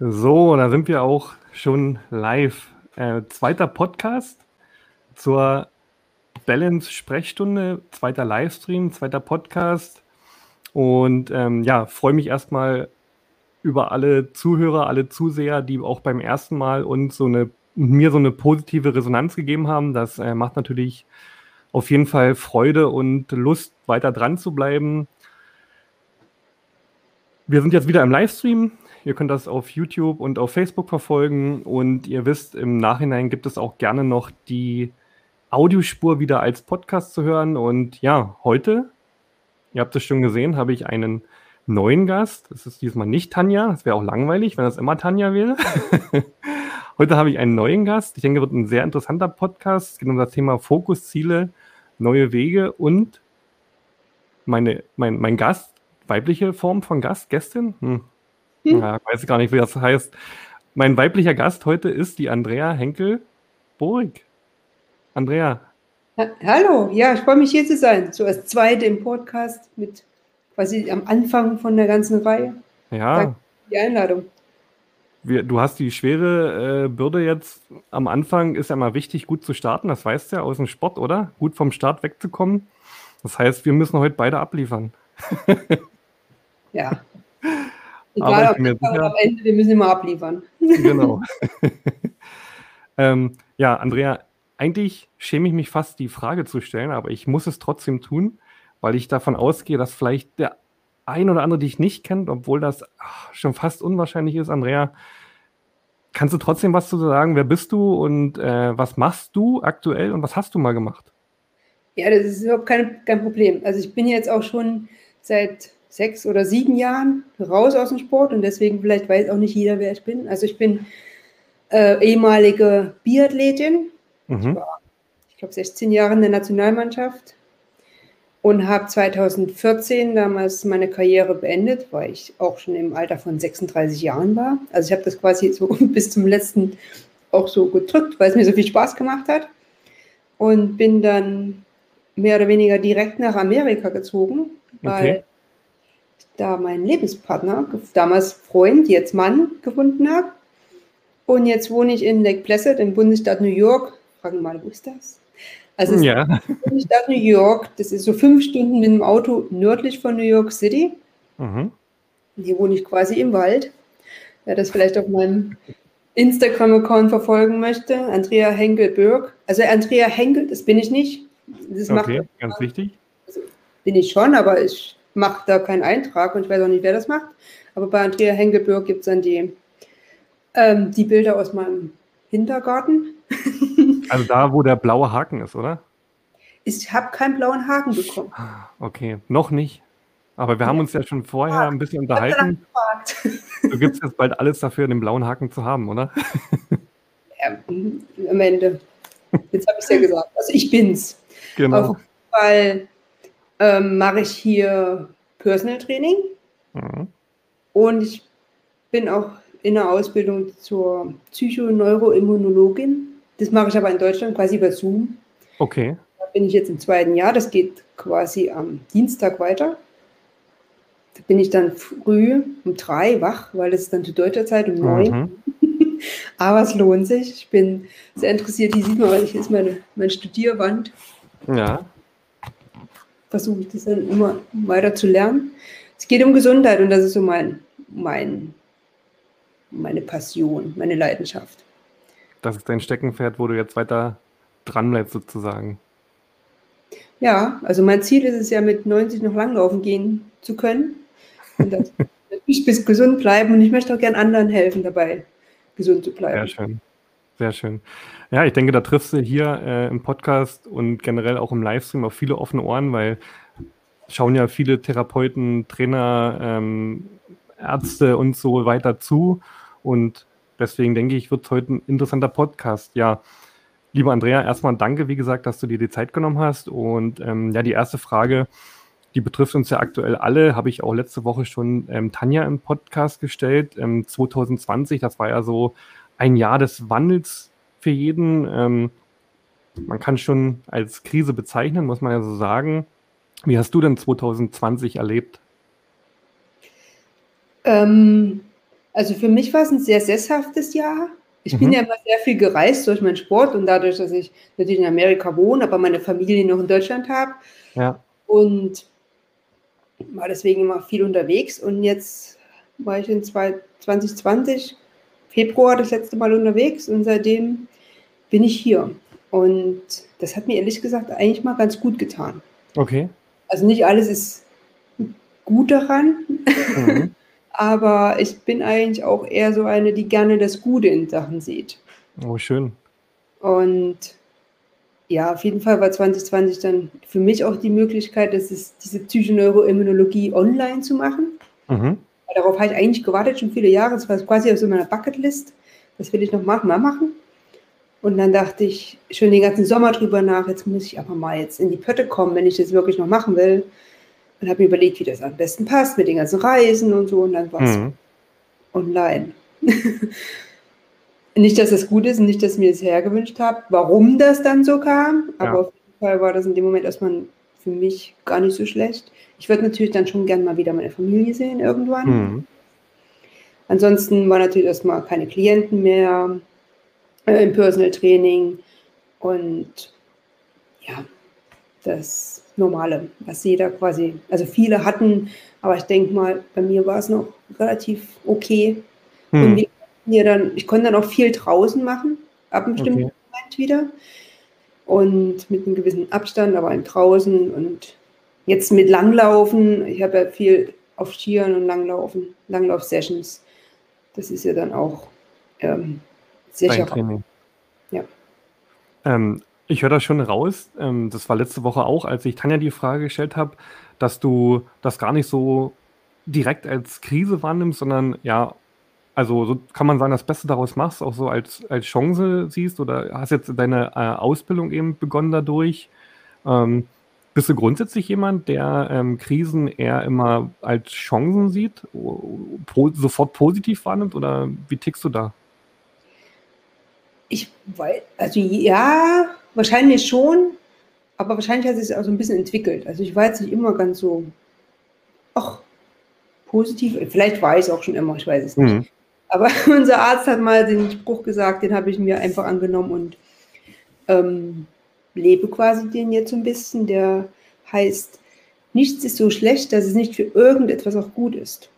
So, da sind wir auch schon live. Äh, zweiter Podcast zur Balance-Sprechstunde, zweiter Livestream, zweiter Podcast. Und ähm, ja, freue mich erstmal über alle Zuhörer, alle Zuseher, die auch beim ersten Mal uns so eine, mir so eine positive Resonanz gegeben haben. Das äh, macht natürlich auf jeden Fall Freude und Lust, weiter dran zu bleiben. Wir sind jetzt wieder im Livestream. Ihr könnt das auf YouTube und auf Facebook verfolgen. Und ihr wisst, im Nachhinein gibt es auch gerne noch die Audiospur wieder als Podcast zu hören. Und ja, heute, ihr habt es schon gesehen, habe ich einen neuen Gast. Das ist diesmal nicht Tanja. Das wäre auch langweilig, wenn das immer Tanja wäre. heute habe ich einen neuen Gast. Ich denke, wird ein sehr interessanter Podcast. Es geht um das Thema Fokusziele, neue Wege und meine, mein, mein Gast, weibliche Form von Gast, Gästin? Hm. Hm. Ja, weiß gar nicht, wie das heißt. Mein weiblicher Gast heute ist die Andrea Henkel-Borig. Andrea. Ha Hallo, ja, ich freue mich hier zu sein. So als zweite im Podcast mit quasi am Anfang von der ganzen Reihe. Ja. Danke für die Einladung. Wir, du hast die schwere äh, Bürde jetzt am Anfang, ist ja mal wichtig, gut zu starten. Das weißt du ja aus dem Sport, oder? Gut vom Start wegzukommen. Das heißt, wir müssen heute beide abliefern. ja, Egal, ob sicher, am Ende, wir müssen immer abliefern. Genau. ähm, ja, Andrea, eigentlich schäme ich mich fast, die Frage zu stellen, aber ich muss es trotzdem tun, weil ich davon ausgehe, dass vielleicht der ein oder andere dich nicht kennt, obwohl das ach, schon fast unwahrscheinlich ist, Andrea. Kannst du trotzdem was zu sagen? Wer bist du und äh, was machst du aktuell und was hast du mal gemacht? Ja, das ist überhaupt kein, kein Problem. Also ich bin jetzt auch schon seit sechs oder sieben Jahren raus aus dem Sport und deswegen vielleicht weiß auch nicht jeder, wer ich bin. Also ich bin äh, ehemalige Biathletin. Mhm. Ich war, ich glaube, 16 Jahre in der Nationalmannschaft und habe 2014 damals meine Karriere beendet, weil ich auch schon im Alter von 36 Jahren war. Also ich habe das quasi so bis zum letzten auch so gedrückt, weil es mir so viel Spaß gemacht hat und bin dann mehr oder weniger direkt nach Amerika gezogen, weil okay da meinen Lebenspartner, damals Freund, jetzt Mann, gefunden habe. Und jetzt wohne ich in Lake Placid im Bundesstaat New York. Fragen mal, wo ist das? Also es ja. Bundesstaat New York. Das ist so fünf Stunden mit dem Auto nördlich von New York City. Mhm. Hier wohne ich quasi im Wald. Wer das vielleicht auf meinem Instagram-Account verfolgen möchte, Andrea Henkel-Bürg. Also Andrea Henkel, das bin ich nicht. Das okay, macht, ganz wichtig. Also bin ich schon, aber ich macht da keinen Eintrag und ich weiß auch nicht, wer das macht. Aber bei Andrea Hengelbürg gibt es dann die, ähm, die Bilder aus meinem Hintergarten. also da, wo der blaue Haken ist, oder? Ich habe keinen blauen Haken bekommen. Okay, noch nicht. Aber wir haben uns ja schon vorher ein bisschen unterhalten. Du gibst jetzt bald alles dafür, den blauen Haken zu haben, oder? Ja, am Ende. Jetzt habe ich es ja gesagt. Also ich bin's. Genau. Auf jeden Fall ähm, mache ich hier Personal Training. Mhm. Und ich bin auch in der Ausbildung zur Psychoneuroimmunologin. Das mache ich aber in Deutschland quasi über Zoom. Okay. Da bin ich jetzt im zweiten Jahr. Das geht quasi am Dienstag weiter. Da bin ich dann früh um drei wach, weil es ist dann zu deutscher Zeit um neun. Mhm. aber es lohnt sich. Ich bin sehr interessiert. Hier sieht man, weil ich ist meine, meine Studierwand. Ja versuche ich das dann immer weiter zu lernen. Es geht um Gesundheit und das ist so mein, mein, meine Passion, meine Leidenschaft. Das ist dein Steckenpferd, wo du jetzt weiter dran bleibst sozusagen. Ja, also mein Ziel ist es ja mit 90 noch langlaufen gehen zu können. Und das, ich bis gesund bleiben und ich möchte auch gern anderen helfen dabei, gesund zu bleiben. Sehr schön. Sehr schön. Ja, ich denke, da triffst du hier äh, im Podcast und generell auch im Livestream auf viele offene Ohren, weil schauen ja viele Therapeuten, Trainer, ähm, Ärzte und so weiter zu. Und deswegen denke ich, wird es heute ein interessanter Podcast. Ja, lieber Andrea, erstmal danke, wie gesagt, dass du dir die Zeit genommen hast. Und ähm, ja, die erste Frage, die betrifft uns ja aktuell alle, habe ich auch letzte Woche schon ähm, Tanja im Podcast gestellt. 2020, ähm, das war ja so ein Jahr des Wandels für jeden. Ähm, man kann schon als Krise bezeichnen, muss man ja so sagen. Wie hast du denn 2020 erlebt? Ähm, Also für mich war es ein sehr sesshaftes Jahr. Ich mhm. bin ja immer sehr viel gereist durch meinen Sport und dadurch, dass ich natürlich in Amerika wohne, aber meine Familie noch in Deutschland habe. Ja. Und war deswegen immer viel unterwegs. Und jetzt war ich in 2020, Februar, das letzte Mal unterwegs und seitdem bin ich hier. Und das hat mir ehrlich gesagt eigentlich mal ganz gut getan. Okay. Also nicht alles ist gut daran, mhm. aber ich bin eigentlich auch eher so eine, die gerne das Gute in Sachen sieht. Oh, schön. Und ja, auf jeden Fall war 2020 dann für mich auch die Möglichkeit, dass es diese Psychoneuroimmunologie online zu machen. Mhm. Darauf habe ich eigentlich gewartet, schon viele Jahre. Das war quasi auf so meiner Bucketlist. Das will ich noch mal machen. Und dann dachte ich schon den ganzen Sommer drüber nach, jetzt muss ich aber mal jetzt in die Pötte kommen, wenn ich das wirklich noch machen will. Und habe mir überlegt, wie das am besten passt mit den ganzen Reisen und so. Und dann war es mhm. online. nicht, dass es gut ist und nicht, dass ich mir das hergewünscht habe, warum das dann so kam. Aber ja. auf jeden Fall war das in dem Moment erstmal für mich gar nicht so schlecht. Ich würde natürlich dann schon gern mal wieder meine Familie sehen irgendwann. Mhm. Ansonsten war natürlich erstmal keine Klienten mehr äh, im Personal Training und ja, das Normale, was jeder quasi, also viele hatten, aber ich denke mal, bei mir war es noch relativ okay. Hm. Und wir dann, ich konnte dann auch viel draußen machen, ab einem bestimmten okay. Moment wieder. Und mit einem gewissen Abstand, aber ein draußen und jetzt mit Langlaufen. Ich habe ja viel auf Skiern und Langlaufen, Langlauf-Sessions. Das ist ja dann auch ähm, Sicher. Training. Ja. Ähm, ich höre das schon raus. Ähm, das war letzte Woche auch, als ich Tanja die Frage gestellt habe, dass du das gar nicht so direkt als Krise wahrnimmst, sondern ja, also so kann man sagen, das Beste daraus machst, auch so als, als Chance siehst oder hast jetzt deine äh, Ausbildung eben begonnen dadurch. Ähm, bist du grundsätzlich jemand, der ähm, Krisen eher immer als Chancen sieht, po sofort positiv wahrnimmt oder wie tickst du da? Ich weiß, also ja, wahrscheinlich schon, aber wahrscheinlich hat es sich auch so ein bisschen entwickelt. Also ich war jetzt nicht immer ganz so, ach, positiv, vielleicht war ich es auch schon immer, ich weiß es nicht. Mhm. Aber unser Arzt hat mal den Spruch gesagt, den habe ich mir einfach angenommen und ähm, lebe quasi den jetzt so ein bisschen. Der heißt, nichts ist so schlecht, dass es nicht für irgendetwas auch gut ist.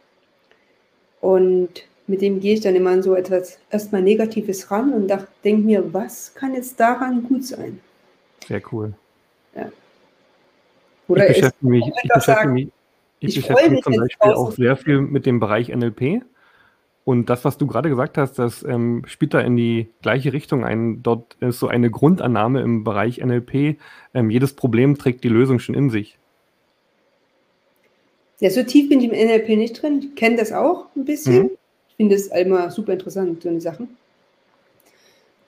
Und mit dem gehe ich dann immer an so etwas erstmal Negatives ran und denke mir, was kann jetzt daran gut sein? Sehr cool. Ja. Oder ich beschäftige mich, ich beschäftige mich, ich ich beschäftige mich zum Beispiel auch sehr viel mit dem Bereich NLP. Und das, was du gerade gesagt hast, das ähm, spielt da in die gleiche Richtung ein. Dort ist so eine Grundannahme im Bereich NLP. Ähm, jedes Problem trägt die Lösung schon in sich. Ja, so tief bin ich im NLP nicht drin. Ich kenne das auch ein bisschen. Mhm finde es immer super interessant, so eine Sachen.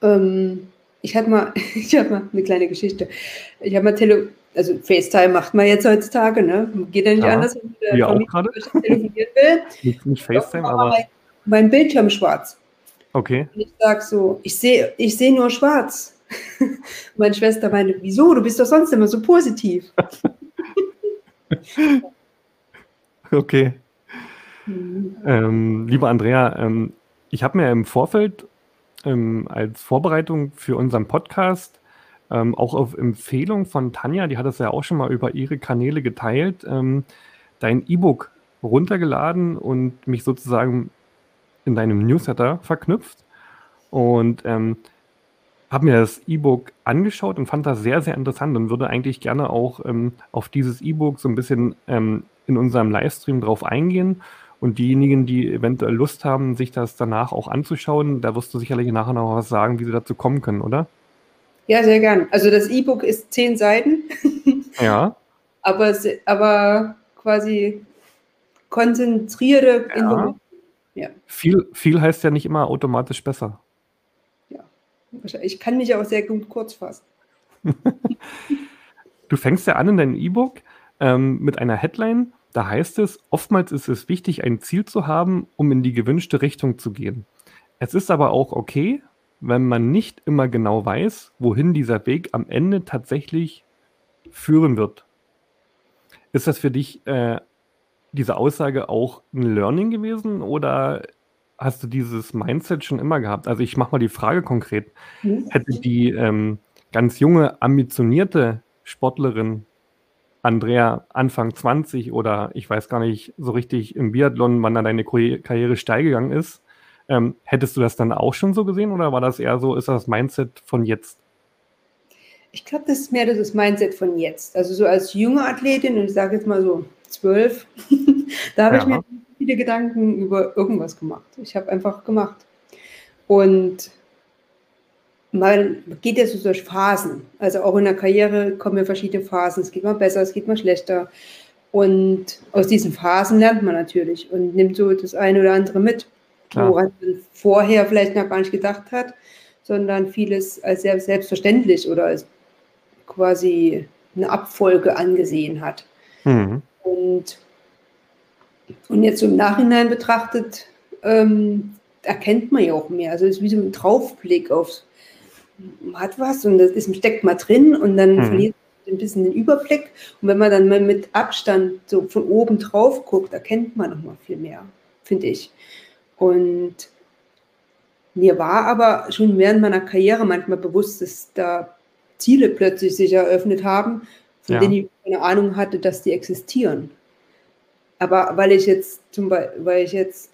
Ähm, ich hatte mal, ich habe mal eine kleine Geschichte. Ich habe mal Tele, also FaceTime macht man jetzt heutzutage, ne? Geht ja nicht ja, anders, wenn gerade telefonieren will. Nicht, nicht FaceTime, aber. Mein, Bildschirm schwarz. Okay. Und ich sage so, ich sehe ich seh nur schwarz. Meine Schwester meinte, wieso? Du bist doch sonst immer so positiv. okay. Ähm, liebe Andrea, ähm, ich habe mir im Vorfeld ähm, als Vorbereitung für unseren Podcast ähm, auch auf Empfehlung von Tanja, die hat es ja auch schon mal über ihre Kanäle geteilt, ähm, dein E-Book runtergeladen und mich sozusagen in deinem Newsletter verknüpft und ähm, habe mir das E-Book angeschaut und fand das sehr, sehr interessant und würde eigentlich gerne auch ähm, auf dieses E-Book so ein bisschen ähm, in unserem Livestream drauf eingehen und diejenigen, die eventuell Lust haben, sich das danach auch anzuschauen, da wirst du sicherlich nachher noch was sagen, wie sie dazu kommen können, oder? Ja, sehr gern. Also das E-Book ist zehn Seiten. ja. Aber, aber quasi konzentrierte ja. Ja. Viel, viel heißt ja nicht immer automatisch besser. Ja, ich kann mich auch sehr gut kurz fassen. du fängst ja an in deinem E-Book ähm, mit einer Headline da heißt es, oftmals ist es wichtig, ein Ziel zu haben, um in die gewünschte Richtung zu gehen. Es ist aber auch okay, wenn man nicht immer genau weiß, wohin dieser Weg am Ende tatsächlich führen wird. Ist das für dich äh, diese Aussage auch ein Learning gewesen oder hast du dieses Mindset schon immer gehabt? Also ich mache mal die Frage konkret. Mhm. Hätte die ähm, ganz junge, ambitionierte Sportlerin Andrea Anfang 20 oder ich weiß gar nicht so richtig im Biathlon, wann da deine Karriere steil gegangen ist, ähm, hättest du das dann auch schon so gesehen oder war das eher so, ist das Mindset von jetzt? Ich glaube, das ist mehr das Mindset von jetzt. Also so als junge Athletin, und ich sage jetzt mal so zwölf, da habe ja. ich mir viele Gedanken über irgendwas gemacht. Ich habe einfach gemacht. Und man geht ja so durch Phasen. Also auch in der Karriere kommen ja verschiedene Phasen. Es geht mal besser, es geht mal schlechter. Und aus diesen Phasen lernt man natürlich und nimmt so das eine oder andere mit, Klar. woran man vorher vielleicht noch gar nicht gedacht hat, sondern vieles als sehr selbstverständlich oder als quasi eine Abfolge angesehen hat. Mhm. Und, und jetzt so im Nachhinein betrachtet, ähm, erkennt man ja auch mehr. Also es ist wie so ein Draufblick aufs hat was und das ist, steckt mal drin und dann mhm. verliert man ein bisschen den Überblick. Und wenn man dann mal mit Abstand so von oben drauf guckt, erkennt man noch mal viel mehr, finde ich. Und mir war aber schon während meiner Karriere manchmal bewusst, dass da Ziele plötzlich sich eröffnet haben, von ja. denen ich keine Ahnung hatte, dass die existieren. Aber weil ich jetzt zum Beispiel, weil ich jetzt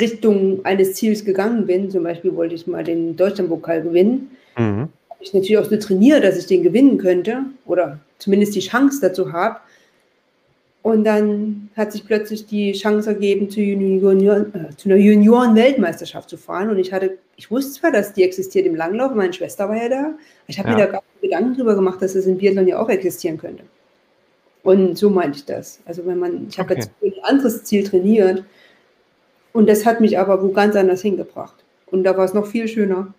Richtung eines Ziels gegangen bin, zum Beispiel wollte ich mal den Deutschlandpokal gewinnen, mhm. habe ich natürlich auch so trainiert, dass ich den gewinnen könnte oder zumindest die Chance dazu habe. Und dann hat sich plötzlich die Chance ergeben, zu, Junior, äh, zu einer Junioren-Weltmeisterschaft zu fahren. Und ich hatte, ich wusste zwar, dass die existiert im Langlauf, meine Schwester war ja da, ich habe ja. mir da gar keine Gedanken drüber gemacht, dass das in Biathlon ja auch existieren könnte. Und so meinte ich das. Also wenn man, ich habe okay. jetzt ein anderes Ziel trainiert, und das hat mich aber wo ganz anders hingebracht. Und da war es noch viel schöner.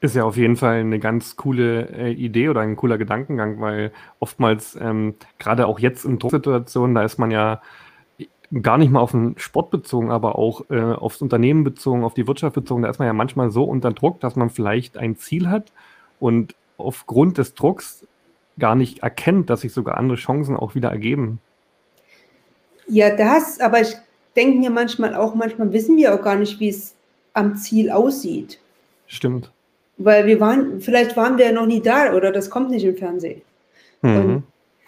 Ist ja auf jeden Fall eine ganz coole äh, Idee oder ein cooler Gedankengang, weil oftmals, ähm, gerade auch jetzt in Drucksituationen, da ist man ja gar nicht mal auf den Sport bezogen, aber auch äh, aufs Unternehmen bezogen, auf die Wirtschaft bezogen, da ist man ja manchmal so unter Druck, dass man vielleicht ein Ziel hat und aufgrund des Drucks gar nicht erkennt, dass sich sogar andere Chancen auch wieder ergeben. Ja, das, aber ich denken ja manchmal auch, manchmal wissen wir auch gar nicht, wie es am Ziel aussieht. Stimmt. Weil wir waren, vielleicht waren wir ja noch nie da oder das kommt nicht im Fernsehen. Mhm. Und,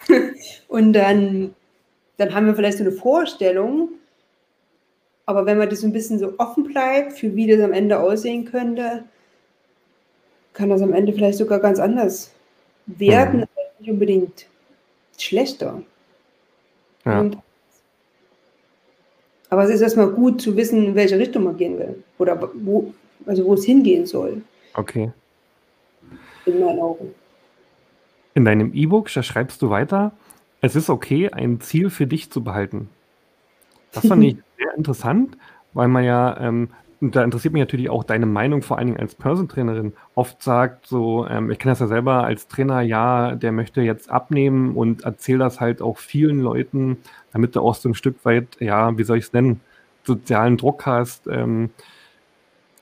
und dann, dann haben wir vielleicht so eine Vorstellung, aber wenn man das so ein bisschen so offen bleibt, für wie das am Ende aussehen könnte, kann das am Ende vielleicht sogar ganz anders werden, mhm. Nicht unbedingt schlechter. Ja. Und aber es ist erstmal gut zu wissen, in welche Richtung man gehen will. Oder wo, also wo es hingehen soll. Okay. In meinen Augen. In deinem E-Book, schreibst du weiter, es ist okay, ein Ziel für dich zu behalten. Das fand ich sehr interessant, weil man ja ähm, und da interessiert mich natürlich auch deine Meinung, vor allen Dingen als Person-Trainerin. Oft sagt so, ähm, ich kenne das ja selber als Trainer, ja, der möchte jetzt abnehmen und erzähle das halt auch vielen Leuten, damit du auch so ein Stück weit, ja, wie soll ich es nennen, sozialen Druck hast. Ähm,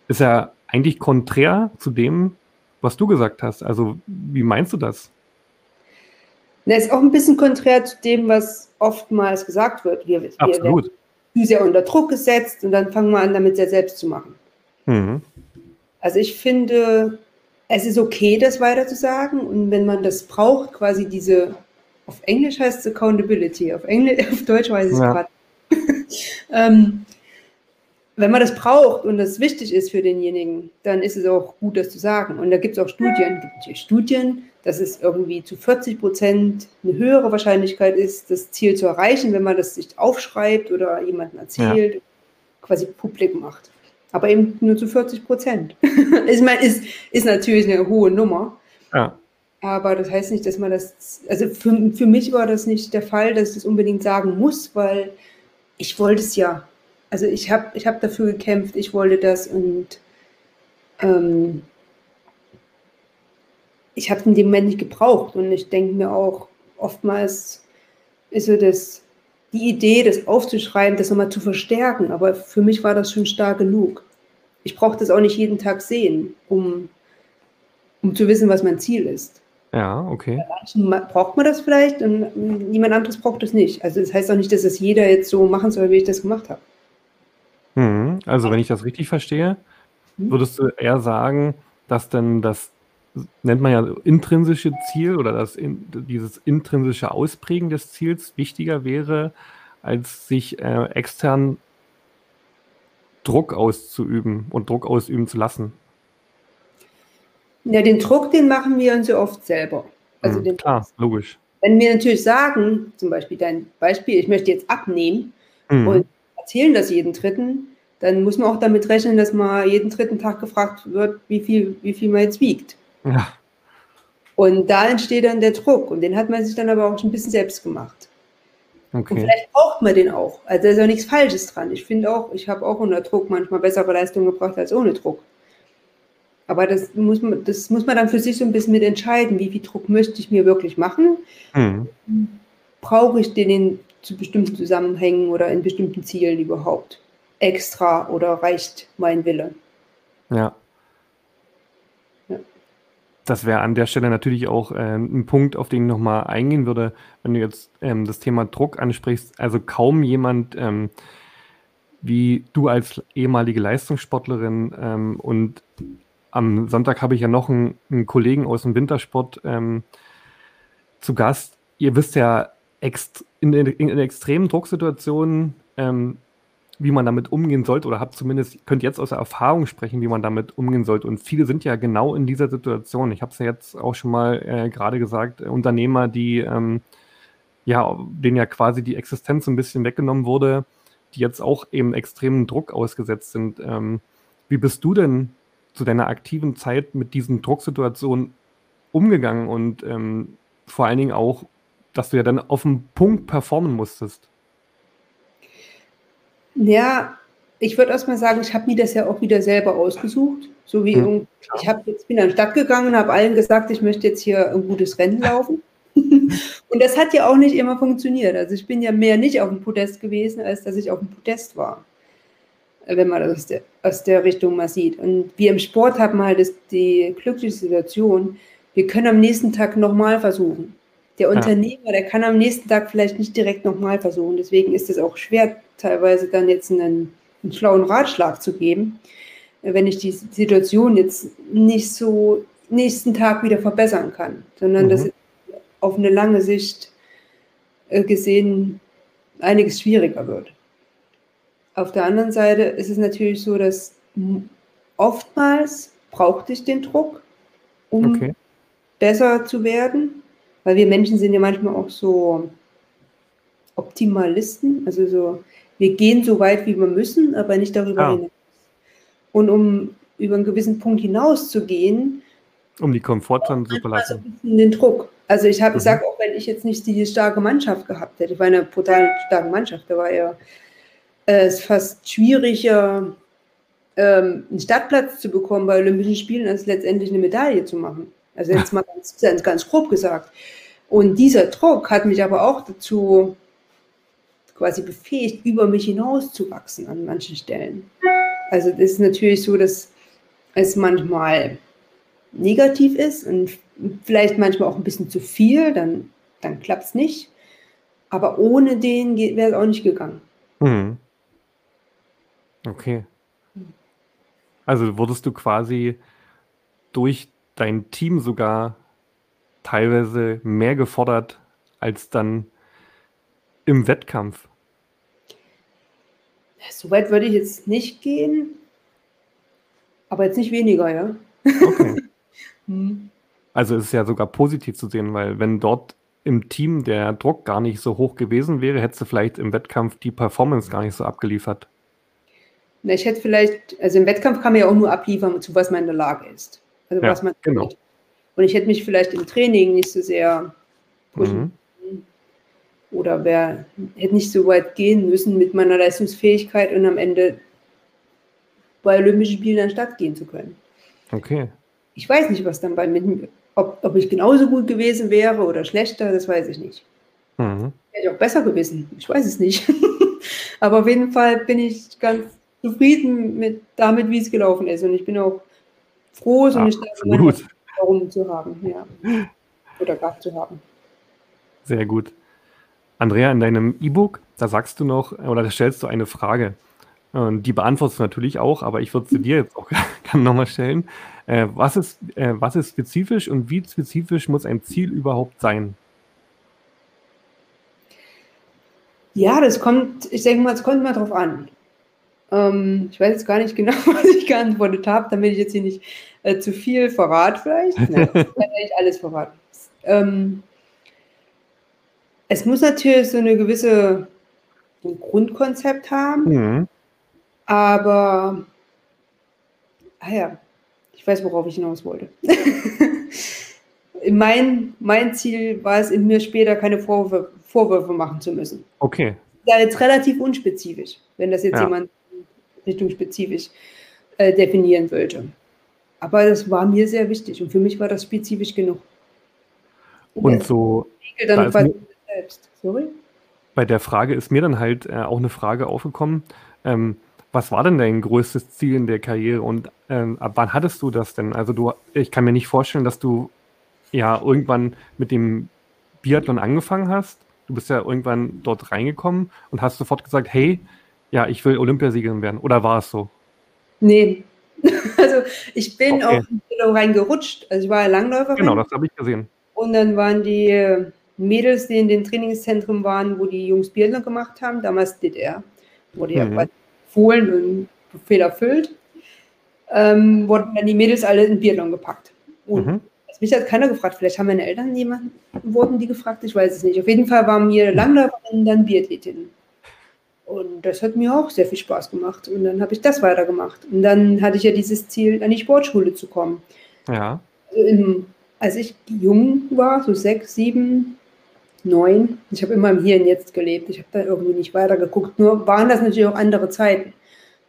ist ja eigentlich konträr zu dem, was du gesagt hast. Also, wie meinst du das? Das ist auch ein bisschen konträr zu dem, was oftmals gesagt wird. Wir, Absolut. Wir, zu sehr unter Druck gesetzt und dann fangen wir an, damit sehr selbst zu machen. Mhm. Also ich finde, es ist okay, das weiter zu sagen und wenn man das braucht, quasi diese, auf Englisch heißt es Accountability, auf, Englisch, auf Deutsch weiß ich es ja. gerade. ähm, wenn man das braucht und das wichtig ist für denjenigen, dann ist es auch gut, das zu sagen. Und da gibt es auch Studien, gibt Studien, dass es irgendwie zu 40 Prozent eine höhere Wahrscheinlichkeit ist, das Ziel zu erreichen, wenn man das sich aufschreibt oder jemandem erzählt, ja. quasi publik macht. Aber eben nur zu 40 Prozent. ich meine, ist, ist natürlich eine hohe Nummer. Ja. Aber das heißt nicht, dass man das, also für, für mich war das nicht der Fall, dass ich das unbedingt sagen muss, weil ich wollte es ja. Also ich habe ich hab dafür gekämpft, ich wollte das und ähm, ich habe es in dem Moment nicht gebraucht. Und ich denke mir auch, oftmals ist so das, die Idee, das aufzuschreiben, das nochmal zu verstärken. Aber für mich war das schon stark genug. Ich brauche das auch nicht jeden Tag sehen, um, um zu wissen, was mein Ziel ist. Ja, okay. Bei manchen braucht man das vielleicht und niemand anderes braucht das nicht. Also das heißt auch nicht, dass es jeder jetzt so machen soll, wie ich das gemacht habe. Hm. Also wenn ich das richtig verstehe, mhm. würdest du eher sagen, dass denn das nennt man ja intrinsische Ziel oder das in, dieses intrinsische Ausprägen des Ziels wichtiger wäre, als sich äh, extern Druck auszuüben und Druck ausüben zu lassen. Ja, den Druck, den machen wir uns ja oft selber. Also mhm, klar, logisch. Wenn wir natürlich sagen, zum Beispiel dein Beispiel, ich möchte jetzt abnehmen mhm. und erzählen das jeden Dritten, dann muss man auch damit rechnen, dass man jeden dritten Tag gefragt wird, wie viel, wie viel man jetzt wiegt. Ja. Und da entsteht dann der Druck und den hat man sich dann aber auch schon ein bisschen selbst gemacht. Okay. Und vielleicht braucht man den auch. Also da ist ja nichts Falsches dran. Ich finde auch, ich habe auch unter Druck manchmal bessere Leistungen gebracht als ohne Druck. Aber das muss man, das muss man dann für sich so ein bisschen mit entscheiden, wie viel Druck möchte ich mir wirklich machen. Mhm. Brauche ich den in zu bestimmten Zusammenhängen oder in bestimmten Zielen überhaupt extra oder reicht mein Wille? Ja das wäre an der Stelle natürlich auch äh, ein Punkt, auf den ich nochmal eingehen würde, wenn du jetzt ähm, das Thema Druck ansprichst. Also kaum jemand ähm, wie du als ehemalige Leistungssportlerin ähm, und am Sonntag habe ich ja noch einen, einen Kollegen aus dem Wintersport ähm, zu Gast. Ihr wisst ja, in, in, in extremen Drucksituationen ähm, wie man damit umgehen sollte oder habt zumindest, könnt jetzt aus der Erfahrung sprechen, wie man damit umgehen sollte. Und viele sind ja genau in dieser Situation. Ich habe es ja jetzt auch schon mal äh, gerade gesagt, äh, Unternehmer, die ähm, ja, denen ja quasi die Existenz ein bisschen weggenommen wurde, die jetzt auch eben extremen Druck ausgesetzt sind. Ähm, wie bist du denn zu deiner aktiven Zeit mit diesen Drucksituationen umgegangen und ähm, vor allen Dingen auch, dass du ja dann auf dem Punkt performen musstest? Ja, ich würde erstmal sagen, ich habe mir das ja auch wieder selber ausgesucht. So wie mhm. ich hab jetzt bin an die Stadt gegangen und habe allen gesagt, ich möchte jetzt hier ein gutes Rennen laufen. und das hat ja auch nicht immer funktioniert. Also ich bin ja mehr nicht auf dem Podest gewesen, als dass ich auf dem Podest war. Wenn man das aus der, aus der Richtung mal sieht. Und wir im Sport haben halt das, die glückliche Situation, wir können am nächsten Tag nochmal versuchen. Der Unternehmer, der kann am nächsten Tag vielleicht nicht direkt nochmal versuchen. Deswegen ist es auch schwer, teilweise dann jetzt einen, einen schlauen Ratschlag zu geben, wenn ich die Situation jetzt nicht so nächsten Tag wieder verbessern kann, sondern mhm. dass auf eine lange Sicht äh, gesehen einiges schwieriger wird. Auf der anderen Seite ist es natürlich so, dass oftmals brauchte ich den Druck, um okay. besser zu werden. Weil wir Menschen sind ja manchmal auch so Optimalisten, also so, wir gehen so weit, wie wir müssen, aber nicht darüber ja. hinaus. Und um über einen gewissen Punkt hinaus zu gehen, um die Komfortzone zu verlassen. Den Druck. Also ich habe, mhm. sage auch, wenn ich jetzt nicht die starke Mannschaft gehabt hätte, ich war eine brutal starke Mannschaft, da war ja äh, es fast schwieriger, ähm, einen Startplatz zu bekommen bei Olympischen Spielen, als letztendlich eine Medaille zu machen. Also jetzt mal ganz, ganz grob gesagt. Und dieser Druck hat mich aber auch dazu quasi befähigt, über mich hinaus zu wachsen an manchen Stellen. Also das ist natürlich so, dass es manchmal negativ ist und vielleicht manchmal auch ein bisschen zu viel, dann, dann klappt es nicht. Aber ohne den wäre es auch nicht gegangen. Mhm. Okay. Also wurdest du quasi durch dein Team sogar teilweise mehr gefordert als dann im Wettkampf? So weit würde ich jetzt nicht gehen, aber jetzt nicht weniger, ja. Okay. hm. Also ist es ja sogar positiv zu sehen, weil wenn dort im Team der Druck gar nicht so hoch gewesen wäre, hättest du vielleicht im Wettkampf die Performance gar nicht so abgeliefert. Na, ich hätte vielleicht, also im Wettkampf kann man ja auch nur abliefern, zu was man in der Lage ist. Also ja, was man genau. Und ich hätte mich vielleicht im Training nicht so sehr pushen mhm. Oder wär, hätte nicht so weit gehen müssen mit meiner Leistungsfähigkeit und am Ende bei Olympischen Spielen dann stattgehen zu können. Okay. Ich weiß nicht, was dann bei mir, ob, ob ich genauso gut gewesen wäre oder schlechter, das weiß ich nicht. Mhm. Hätte ich auch besser gewesen, ich weiß es nicht. Aber auf jeden Fall bin ich ganz zufrieden mit damit, wie es gelaufen ist. Und ich bin auch froh, so eine starke Warum zu haben, ja. Oder gehabt zu haben. Sehr gut. Andrea, in deinem E-Book, da sagst du noch, oder da stellst du eine Frage. Und die beantwortest du natürlich auch, aber ich würde sie dir jetzt auch gerne nochmal stellen. Äh, was, ist, äh, was ist spezifisch und wie spezifisch muss ein Ziel überhaupt sein? Ja, das kommt, ich denke mal, es kommt mal drauf an. Ähm, ich weiß jetzt gar nicht genau, was ich geantwortet habe, damit ich jetzt hier nicht äh, zu viel verrate vielleicht. Nein, ich kann nicht alles verraten. Ähm, es muss natürlich so eine gewisse ein Grundkonzept haben, mhm. aber ah ja, ich weiß, worauf ich hinaus wollte. mein, mein Ziel war es, in mir später keine Vorwürfe, Vorwürfe machen zu müssen. Okay. Ja, jetzt relativ unspezifisch, wenn das jetzt ja. jemand Richtung spezifisch äh, definieren wollte. Aber das war mir sehr wichtig und für mich war das spezifisch genug. Und, und so. Dann selbst. Sorry? Bei der Frage ist mir dann halt äh, auch eine Frage aufgekommen. Ähm, was war denn dein größtes Ziel in der Karriere und ähm, ab wann hattest du das denn? Also du, ich kann mir nicht vorstellen, dass du ja irgendwann mit dem Biathlon angefangen hast. Du bist ja irgendwann dort reingekommen und hast sofort gesagt, hey, ja, ich will Olympiasiegerin werden. Oder war es so? Nee. Also ich bin okay. auch reingerutscht. Also ich war ja Langläuferin. Genau, das habe ich gesehen. Und dann waren die äh, Mädels, die in den Trainingszentren waren, wo die Jungs Biathlon gemacht haben, damals DDR, wurde ja mhm. Fohlen und Befehl erfüllt, ähm, wurden dann die Mädels alle in Biathlon gepackt. Und mhm. mich hat keiner gefragt, vielleicht haben meine Eltern jemanden, wurden die gefragt, ich weiß es nicht. Auf jeden Fall waren mir Langläuferinnen dann Biathletinnen. Und das hat mir auch sehr viel Spaß gemacht. Und dann habe ich das weitergemacht. Und dann hatte ich ja dieses Ziel, an die Sportschule zu kommen. Ja. Also im, als ich jung war, so sechs, sieben, neun. Ich habe immer im Hier und Jetzt gelebt. Ich habe da irgendwie nicht weitergeguckt. Nur waren das natürlich auch andere Zeiten.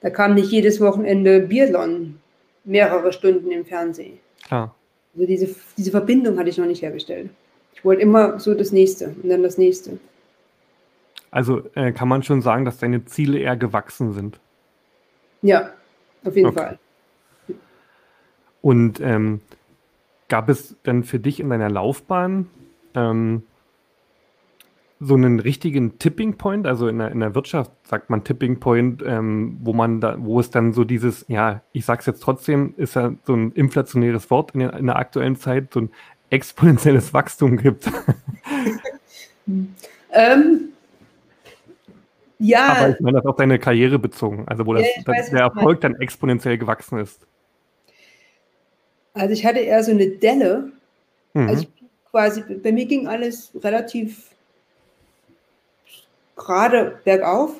Da kam nicht jedes Wochenende Biathlon mehrere Stunden im Fernsehen. Klar. Also diese, diese Verbindung hatte ich noch nicht hergestellt. Ich wollte immer so das nächste und dann das nächste. Also äh, kann man schon sagen, dass deine Ziele eher gewachsen sind. Ja, auf jeden okay. Fall. Und ähm, gab es denn für dich in deiner Laufbahn ähm, so einen richtigen Tipping Point, also in der, in der Wirtschaft sagt man Tipping Point, ähm, wo man da, wo es dann so dieses, ja, ich sag's jetzt trotzdem, ist ja so ein inflationäres Wort in der, in der aktuellen Zeit, so ein exponentielles Wachstum gibt. ähm, ja. Aber ich meine das auf deine Karriere bezogen, also wo das, ja, weiß, der Erfolg dann exponentiell gewachsen ist. Also ich hatte eher so eine Delle. Mhm. Also quasi, bei mir ging alles relativ gerade bergauf.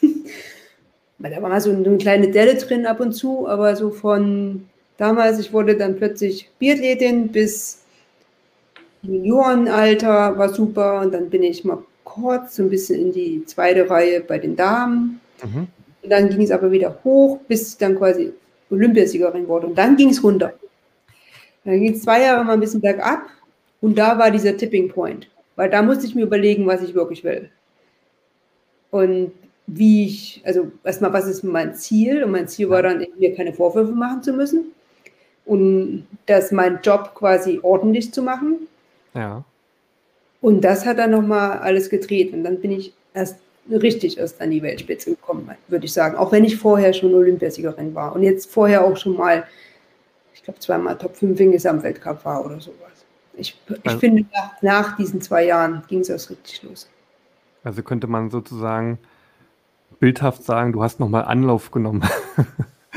da war mal so eine kleine Delle drin ab und zu, aber so von damals, ich wurde dann plötzlich Biathletin bis Juniorenalter, war super und dann bin ich mal kurz so ein bisschen in die zweite Reihe bei den Damen. Mhm. Und dann ging es aber wieder hoch, bis ich dann quasi Olympiasiegerin wurde. Und dann ging es runter. Dann ging es zwei Jahre mal ein bisschen bergab und da war dieser Tipping Point. Weil da musste ich mir überlegen, was ich wirklich will und wie ich, also erstmal, was ist mein Ziel? Und mein Ziel war dann, mir keine Vorwürfe machen zu müssen und das mein Job quasi ordentlich zu machen. Ja. Und das hat dann nochmal alles gedreht. Und dann bin ich erst richtig erst an die Weltspitze gekommen, würde ich sagen. Auch wenn ich vorher schon Olympiasiegerin war und jetzt vorher auch schon mal, ich glaube, zweimal Top 5 im Gesamtweltcup war oder sowas. Ich, ich also, finde, nach, nach diesen zwei Jahren ging es erst richtig los. Also könnte man sozusagen bildhaft sagen, du hast nochmal Anlauf genommen.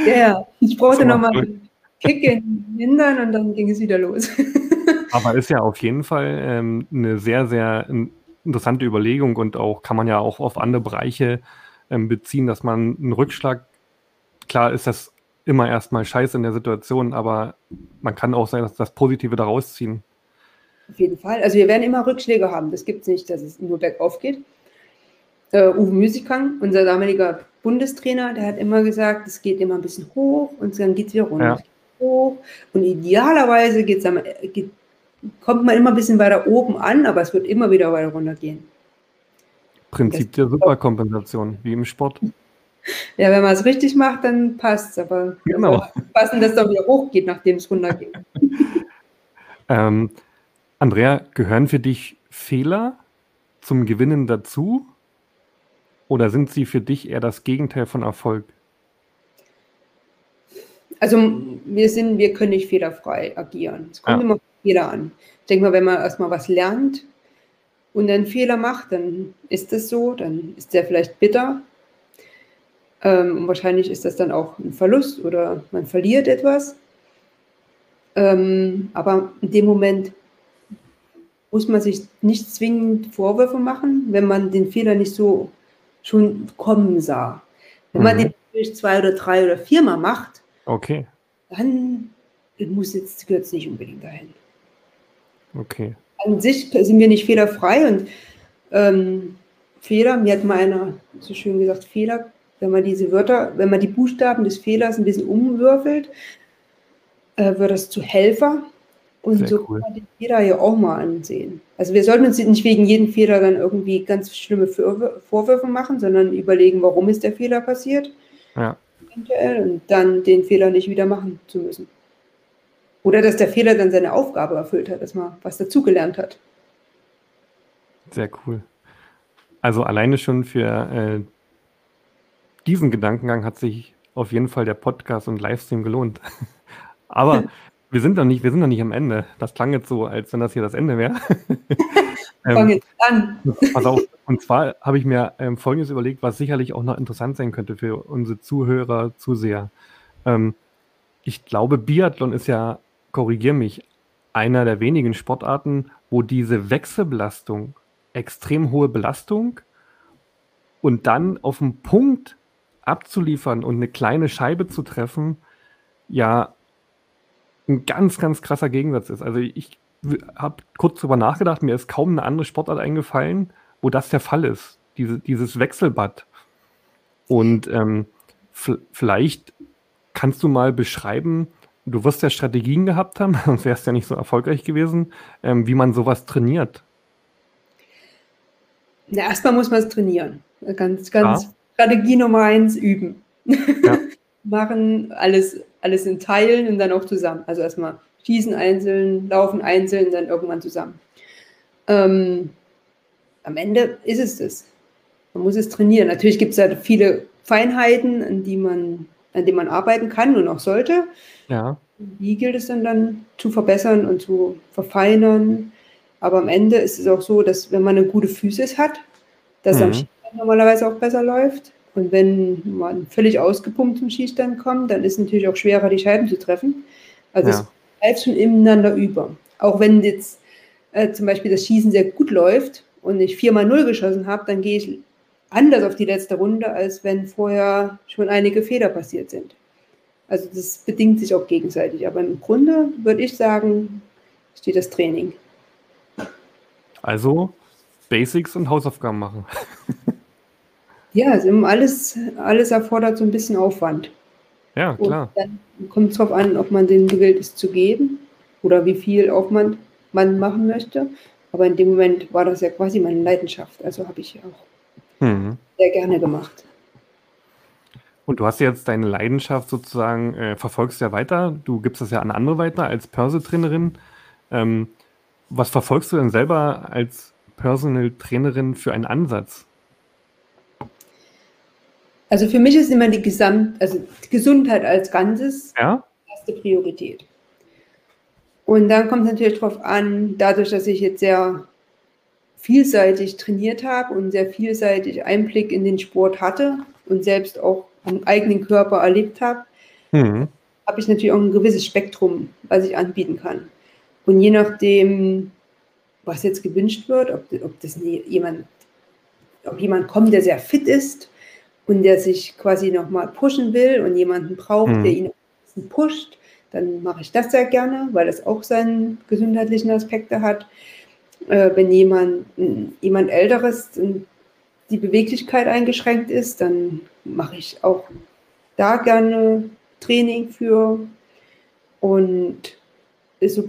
Ja, ich brauchte nochmal einen Kick in den Hintern und dann ging es wieder los. Aber ist ja auf jeden Fall ähm, eine sehr, sehr interessante Überlegung und auch kann man ja auch auf andere Bereiche ähm, beziehen, dass man einen Rückschlag, klar ist das immer erstmal scheiße in der Situation, aber man kann auch sein, dass das Positive daraus ziehen. Auf jeden Fall. Also wir werden immer Rückschläge haben. Das gibt es nicht, dass es nur bergauf geht äh, Uwe Müsikang, unser damaliger Bundestrainer, der hat immer gesagt, es geht immer ein bisschen hoch und dann geht es wieder runter. Ja. Hoch. Und idealerweise geht's am, geht, kommt man immer ein bisschen weiter oben an, aber es wird immer wieder weiter runter gehen. Prinzip der Superkompensation, wie im Sport. Ja, wenn man es richtig macht, dann passt es. Aber genau. passen, dass es dann wieder hochgeht, nachdem es runtergeht. ähm, Andrea, gehören für dich Fehler zum Gewinnen dazu? Oder sind sie für dich eher das Gegenteil von Erfolg? Also wir sind, wir können nicht fehlerfrei agieren. Es kommt ja. immer auf Fehler an. Ich denke mal, wenn man erstmal was lernt und einen Fehler macht, dann ist das so, dann ist der vielleicht bitter. Ähm, und wahrscheinlich ist das dann auch ein Verlust oder man verliert etwas. Ähm, aber in dem Moment muss man sich nicht zwingend Vorwürfe machen, wenn man den Fehler nicht so schon kommen sah. Wenn mhm. man den natürlich zwei oder drei oder viermal macht, okay. dann muss jetzt, gehört es nicht unbedingt dahin. Okay. An sich sind wir nicht fehlerfrei und ähm, Fehler, mir hat mal einer so schön gesagt, Fehler, wenn man diese Wörter, wenn man die Buchstaben des Fehlers ein bisschen umwürfelt, äh, wird das zu Helfer. Und Sehr so cool. kann man den Fehler ja auch mal ansehen. Also wir sollten uns nicht wegen jedem Fehler dann irgendwie ganz schlimme Vorwürfe machen, sondern überlegen, warum ist der Fehler passiert. Ja. Und dann den Fehler nicht wieder machen zu müssen. Oder dass der Fehler dann seine Aufgabe erfüllt hat, dass man was dazugelernt hat. Sehr cool. Also alleine schon für äh, diesen Gedankengang hat sich auf jeden Fall der Podcast und Livestream gelohnt. Aber wir sind noch nicht, wir sind noch nicht am Ende. Das klang jetzt so, als wenn das hier das Ende wäre. Fang jetzt an. Pass auf. Und zwar habe ich mir ähm, Folgendes überlegt, was sicherlich auch noch interessant sein könnte für unsere Zuhörer, Zuseher. Ähm, ich glaube, Biathlon ist ja, korrigier mich, einer der wenigen Sportarten, wo diese Wechselbelastung, extrem hohe Belastung und dann auf den Punkt abzuliefern und eine kleine Scheibe zu treffen, ja ein ganz, ganz krasser Gegensatz ist. Also ich habe kurz drüber nachgedacht, mir ist kaum eine andere Sportart eingefallen, wo das der Fall ist. Diese, dieses Wechselbad. Und ähm, vielleicht kannst du mal beschreiben, du wirst ja Strategien gehabt haben, sonst wärst ja nicht so erfolgreich gewesen, ähm, wie man sowas trainiert. Na, erstmal muss man es trainieren. Ganz, ganz ja. Strategie Nummer eins, üben. Ja. Machen alles, alles in Teilen und dann auch zusammen. Also erstmal schießen einzeln, laufen einzeln, dann irgendwann zusammen. Ähm, am Ende ist es das. Man muss es trainieren. Natürlich gibt es ja viele Feinheiten, an, die man, an denen man arbeiten kann und auch sollte. Ja. Die gilt es dann, dann zu verbessern und zu verfeinern. Aber am Ende ist es auch so, dass wenn man eine gute Physis hat, dass mhm. am Schießstand normalerweise auch besser läuft. Und wenn man völlig ausgepumpt zum Schießstand kommt, dann ist es natürlich auch schwerer, die Scheiben zu treffen. Also ja. es bleibt schon ineinander über. Auch wenn jetzt äh, zum Beispiel das Schießen sehr gut läuft und ich viermal null geschossen habe, dann gehe ich anders auf die letzte Runde, als wenn vorher schon einige Fehler passiert sind. Also das bedingt sich auch gegenseitig. Aber im Grunde würde ich sagen, steht das Training. Also Basics und Hausaufgaben machen. ja, also alles, alles erfordert so ein bisschen Aufwand. Ja, klar. Und dann kommt es darauf an, ob man den gewillt ist zu geben oder wie viel Aufwand man machen möchte. Aber in dem Moment war das ja quasi meine Leidenschaft. Also habe ich auch mhm. sehr gerne gemacht. Und du hast jetzt deine Leidenschaft sozusagen, äh, verfolgst ja weiter. Du gibst das ja an andere weiter als Personal-Trainerin. Ähm, was verfolgst du denn selber als Personal Trainerin für einen Ansatz? Also für mich ist immer die Gesamt, also die Gesundheit als Ganzes ja? erste Priorität. Und dann kommt es natürlich darauf an, dadurch, dass ich jetzt sehr vielseitig trainiert habe und sehr vielseitig Einblick in den Sport hatte und selbst auch am eigenen Körper erlebt habe, mhm. habe ich natürlich auch ein gewisses Spektrum, was ich anbieten kann. Und je nachdem, was jetzt gewünscht wird, ob, ob das jemand, ob jemand kommt, der sehr fit ist und der sich quasi nochmal pushen will und jemanden braucht, mhm. der ihn pusht, dann mache ich das sehr gerne, weil das auch seinen gesundheitlichen Aspekte hat. Äh, wenn jemand, jemand Älteres die Beweglichkeit eingeschränkt ist, dann mache ich auch da gerne Training für. Und ist so,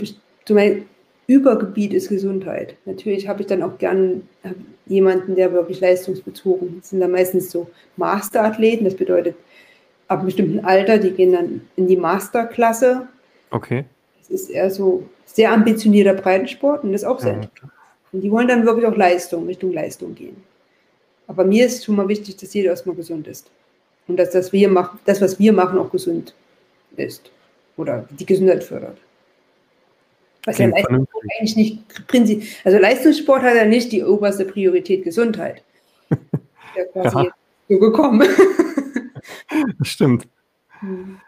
so mein Übergebiet ist Gesundheit. Natürlich habe ich dann auch gern jemanden, der wirklich leistungsbezogen ist. Das sind dann meistens so Masterathleten. Das bedeutet, ab einem bestimmten Alter, die gehen dann in die Masterklasse. Okay. Das ist eher so sehr ambitionierter Breitensport und das ist auch sehr interessant. Und die wollen dann wirklich auch Leistung, Richtung Leistung gehen. Aber mir ist schon mal wichtig, dass jeder erstmal gesund ist. Und dass das, wir machen, das, was wir machen, auch gesund ist. Oder die Gesundheit fördert. Was ja Leistungssport eigentlich nicht Prinzip. Also Leistungssport hat ja nicht die oberste Priorität Gesundheit. Ja, quasi ja. so gekommen. das stimmt. Hm.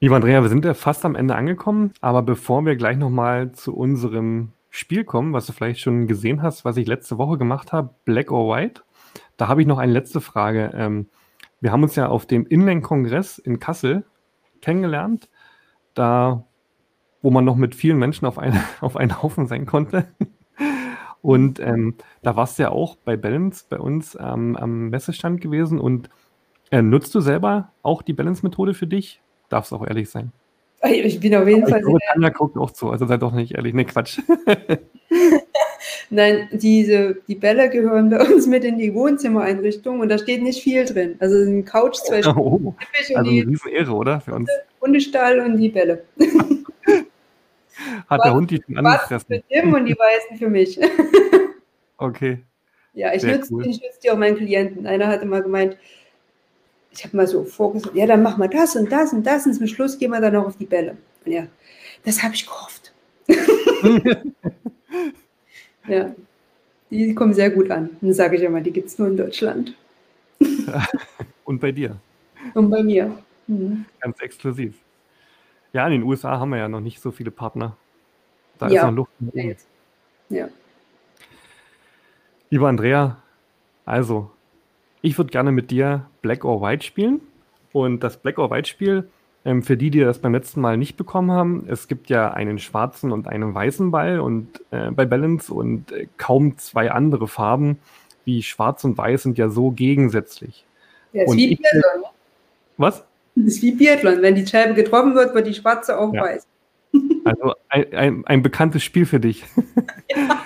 Lieber Andrea, wir sind ja fast am Ende angekommen, aber bevor wir gleich nochmal zu unserem Spiel kommen, was du vielleicht schon gesehen hast, was ich letzte Woche gemacht habe, Black or White, da habe ich noch eine letzte Frage. Ähm, wir haben uns ja auf dem Inland-Kongress in Kassel kennengelernt, da wo man noch mit vielen Menschen auf, eine, auf einen Haufen sein konnte. Und ähm, da warst du ja auch bei Balance bei uns ähm, am Messestand gewesen. Und äh, nutzt du selber auch die Balance-Methode für dich? Darfst auch ehrlich sein. Ich bin auf jeden Aber Fall. Ich glaube, Tanja guckt auch zu, also sei doch nicht ehrlich. Ne, Quatsch. Nein, diese, die Bälle gehören bei uns mit in die Wohnzimmereinrichtung und da steht nicht viel drin. Also ein Couch, zwei oh, Also eine riesen Ehre, oder? Für uns. Hundestall und die Bälle. Hat der Hund die schon angefressen? für Tim und die Weißen für mich. okay. Ja, ich nutze, cool. ich nutze die auch meinen Klienten. Einer hatte mal gemeint, ich habe mal so vorgesagt, ja, dann machen wir das und das und das und zum Schluss gehen wir dann noch auf die Bälle. Und ja, das habe ich gehofft. ja, die kommen sehr gut an. Dann sage ich immer, die gibt es nur in Deutschland. und bei dir. Und bei mir. Mhm. Ganz exklusiv. Ja, in den USA haben wir ja noch nicht so viele Partner. Da ja. ist noch Luft. Ja. Lieber Andrea, also, ich würde gerne mit dir Black or White spielen. Und das Black or White Spiel, ähm, für die, die das beim letzten Mal nicht bekommen haben, es gibt ja einen schwarzen und einen weißen Ball und äh, bei Balance und äh, kaum zwei andere Farben wie schwarz und weiß sind ja so gegensätzlich. Ja, ist wie Biathlon. Was? Das ist wie Biathlon. Wenn die Scheibe getroffen wird, wird die schwarze auch ja. weiß. Also ein, ein, ein, bekanntes Spiel für dich. Ja.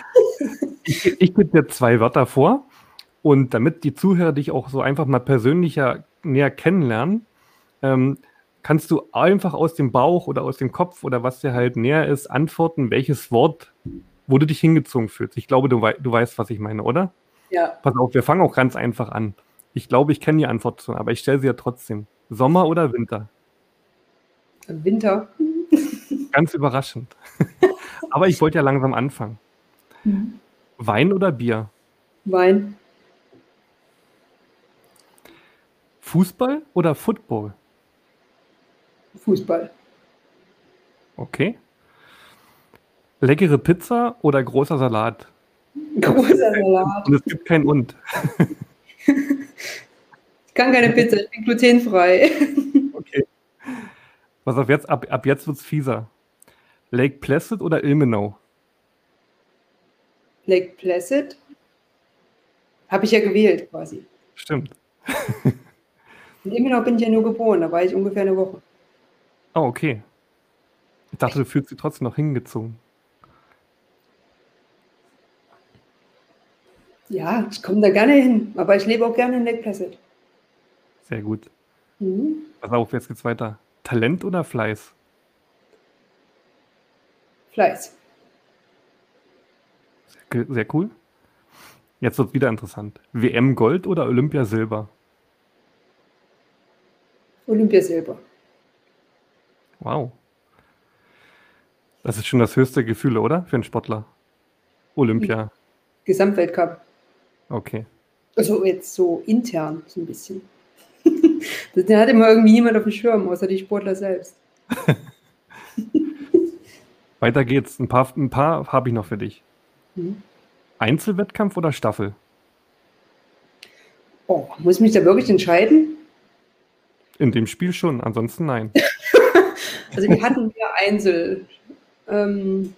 Ich, ich gebe dir zwei Wörter vor und damit die Zuhörer dich auch so einfach mal persönlicher näher kennenlernen, ähm, kannst du einfach aus dem Bauch oder aus dem Kopf oder was dir halt näher ist, antworten, welches Wort, wo du dich hingezogen fühlst. Ich glaube, du, wei du weißt, was ich meine, oder? Ja. Pass auf, wir fangen auch ganz einfach an. Ich glaube, ich kenne die Antwort schon, aber ich stelle sie ja trotzdem. Sommer oder Winter? Winter. Ganz überraschend. Aber ich wollte ja langsam anfangen. Mhm. Wein oder Bier? Wein. Fußball oder Football? Fußball. Okay. Leckere Pizza oder großer Salat? Großer Salat. Und es gibt kein Und. kann keine Pizza, ich bin glutenfrei. Pass auf, jetzt, ab, ab jetzt wird's fieser. Lake Placid oder Ilmenau? Lake Placid? Habe ich ja gewählt quasi. Stimmt. In Ilmenau bin ich ja nur geboren, da war ich ungefähr eine Woche. Oh, okay. Ich dachte, du fühlst dich trotzdem noch hingezogen. Ja, ich komme da gerne hin, aber ich lebe auch gerne in Lake Placid. Sehr gut. Mhm. Pass auf, jetzt geht's weiter. Talent oder Fleiß? Fleiß. Sehr, sehr cool. Jetzt wird wieder interessant. WM Gold oder Olympia Silber? Olympia Silber. Wow. Das ist schon das höchste Gefühl, oder? Für einen Sportler. Olympia. Gesamtweltcup. Okay. Also jetzt so intern so ein bisschen. Das hat immer irgendwie niemand auf dem Schirm, außer die Sportler selbst. Weiter geht's. Ein paar, ein paar habe ich noch für dich. Mhm. Einzelwettkampf oder Staffel? Oh, muss mich da wirklich entscheiden? In dem Spiel schon, ansonsten nein. also wir hatten ja Einzel. Ähm,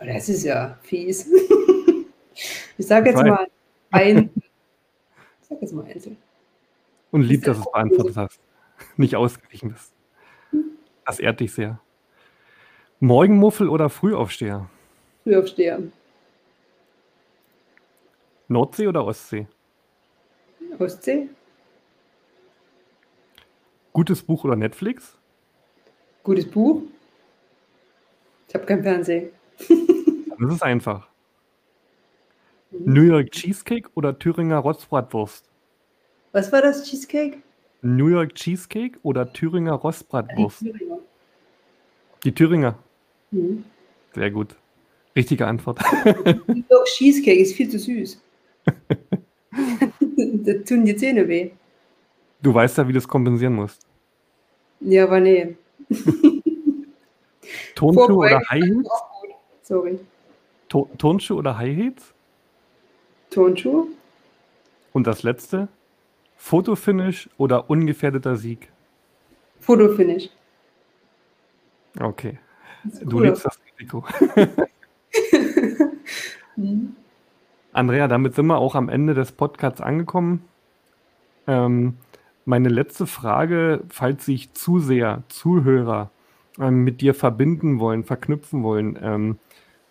oh, das ist ja fies. ich sage jetzt mal Einzel. Ich sage jetzt mal Einzel. Und lieb, dass du es beantwortet hast. Nicht ausgewichen bist. Das ehrt dich sehr. Morgenmuffel oder Frühaufsteher? Frühaufsteher. Nordsee oder Ostsee? Ostsee. Gutes Buch oder Netflix? Gutes Buch. Ich habe kein Fernsehen. das ist einfach. New York Cheesecake oder Thüringer Rostbratwurst? Was war das, Cheesecake? New York Cheesecake oder Thüringer Rostbratwurst? Die Thüringer. Die Thüringer. Mhm. Sehr gut. Richtige Antwort. New York Cheesecake ist viel zu süß. da tun die Zähne weh. Du weißt ja, wie du es kompensieren musst. Ja, aber nee. Turnschuhe oder High Heels? Sorry. Turnschuhe oder High Heels? Turnschuhe. Und das letzte? Fotofinish oder ungefährdeter Sieg? Fotofinish. Okay. Du liebst das Risiko. mhm. Andrea, damit sind wir auch am Ende des Podcasts angekommen. Ähm, meine letzte Frage, falls sich Zuseher, Zuhörer ähm, mit dir verbinden wollen, verknüpfen wollen. Ähm,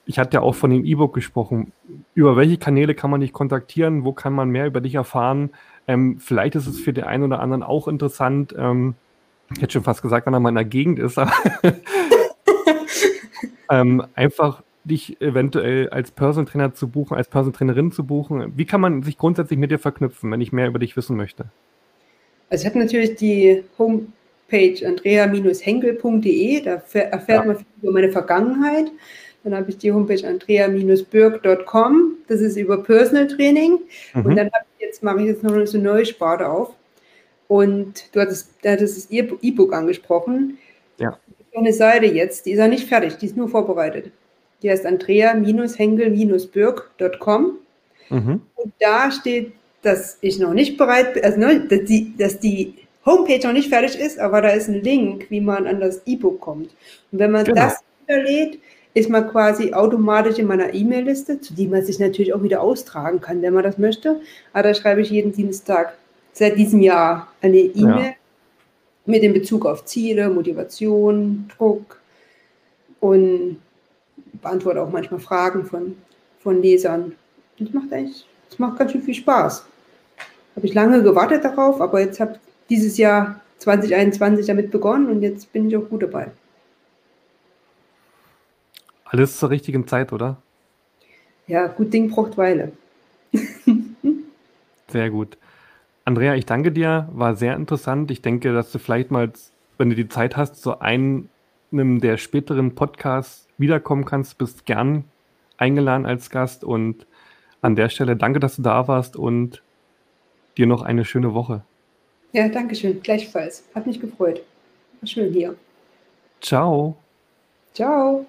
ich hatte ja auch von dem E-Book gesprochen. Über welche Kanäle kann man dich kontaktieren? Wo kann man mehr über dich erfahren? Ähm, vielleicht ist es für den einen oder anderen auch interessant. Ähm, ich hätte schon fast gesagt, wenn er mal in der Gegend ist. ähm, einfach dich eventuell als Personal Trainer zu buchen, als Personal Trainerin zu buchen. Wie kann man sich grundsätzlich mit dir verknüpfen, wenn ich mehr über dich wissen möchte? Also ich habe natürlich die Homepage andrea-henkel.de, da erfährt ja. man viel über meine Vergangenheit. Dann habe ich die Homepage andrea-birk.com, das ist über Personal Training. Mhm. Und dann ich jetzt, mache ich jetzt noch eine neue Sparte auf. Und du hattest, da hattest das E-Book angesprochen. Ja. Eine Seite jetzt, die ist ja nicht fertig, die ist nur vorbereitet. Die heißt andrea-hengel-birk.com. Mhm. Und da steht, dass ich noch nicht bereit bin, also dass die, dass die Homepage noch nicht fertig ist, aber da ist ein Link, wie man an das E-Book kommt. Und wenn man genau. das hinterlädt, ist man quasi automatisch in meiner E-Mail-Liste, zu die man sich natürlich auch wieder austragen kann, wenn man das möchte. Aber da schreibe ich jeden Dienstag seit diesem Jahr eine E-Mail ja. mit dem Bezug auf Ziele, Motivation, Druck und beantworte auch manchmal Fragen von, von Lesern. Und das macht eigentlich, das macht ganz schön viel Spaß. Habe ich lange gewartet darauf, aber jetzt habe dieses Jahr 2021 damit begonnen und jetzt bin ich auch gut dabei. Alles zur richtigen Zeit, oder? Ja, gut Ding braucht Weile. sehr gut. Andrea, ich danke dir, war sehr interessant. Ich denke, dass du vielleicht mal, wenn du die Zeit hast, zu einem der späteren Podcasts wiederkommen kannst. Bist gern eingeladen als Gast und an der Stelle danke, dass du da warst und dir noch eine schöne Woche. Ja, danke schön. Gleichfalls. Hat mich gefreut. War schön hier. Ciao. Ciao.